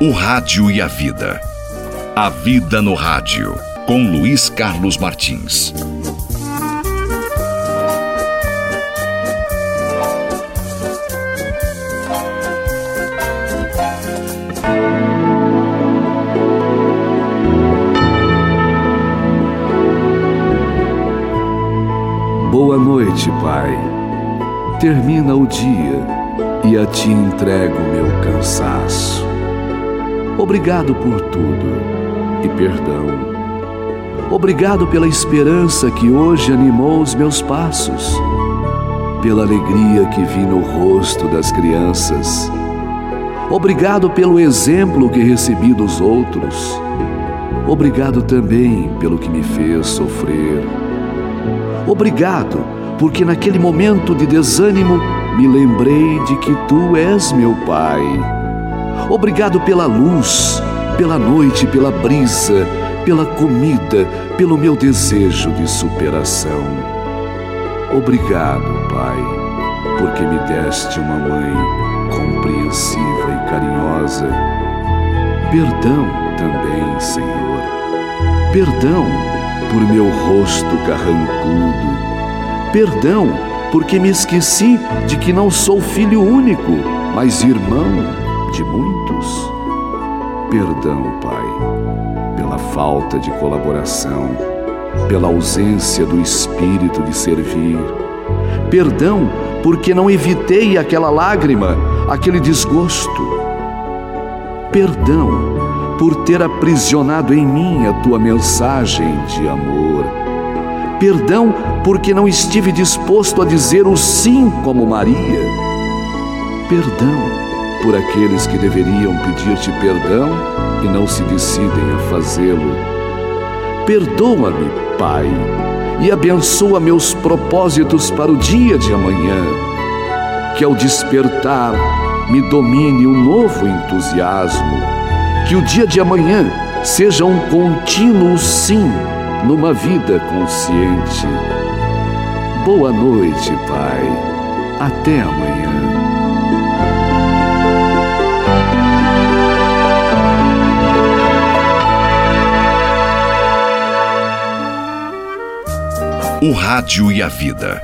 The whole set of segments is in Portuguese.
O Rádio e a Vida. A Vida no Rádio, com Luiz Carlos Martins. Boa noite, Pai. Termina o dia e a Ti entrego meu cansaço. Obrigado por tudo e perdão. Obrigado pela esperança que hoje animou os meus passos, pela alegria que vi no rosto das crianças. Obrigado pelo exemplo que recebi dos outros. Obrigado também pelo que me fez sofrer. Obrigado, porque naquele momento de desânimo me lembrei de que tu és meu Pai Obrigado pela luz, pela noite, pela brisa, pela comida, pelo meu desejo de superação. Obrigado, Pai, porque me deste uma mãe compreensiva e carinhosa. Perdão também, Senhor. Perdão por meu rosto carrancudo. Perdão porque me esqueci de que não sou filho único, mas irmão de muitos. Perdão, Pai, pela falta de colaboração, pela ausência do espírito de servir. Perdão porque não evitei aquela lágrima, aquele desgosto. Perdão por ter aprisionado em mim a tua mensagem de amor. Perdão porque não estive disposto a dizer o sim como Maria. Perdão por aqueles que deveriam pedir-te perdão e não se decidem a fazê-lo. Perdoa-me, Pai, e abençoa meus propósitos para o dia de amanhã. Que ao despertar me domine um novo entusiasmo. Que o dia de amanhã seja um contínuo sim numa vida consciente. Boa noite, Pai. Até amanhã. O Rádio e a Vida.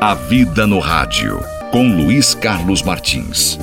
A Vida no Rádio, com Luiz Carlos Martins.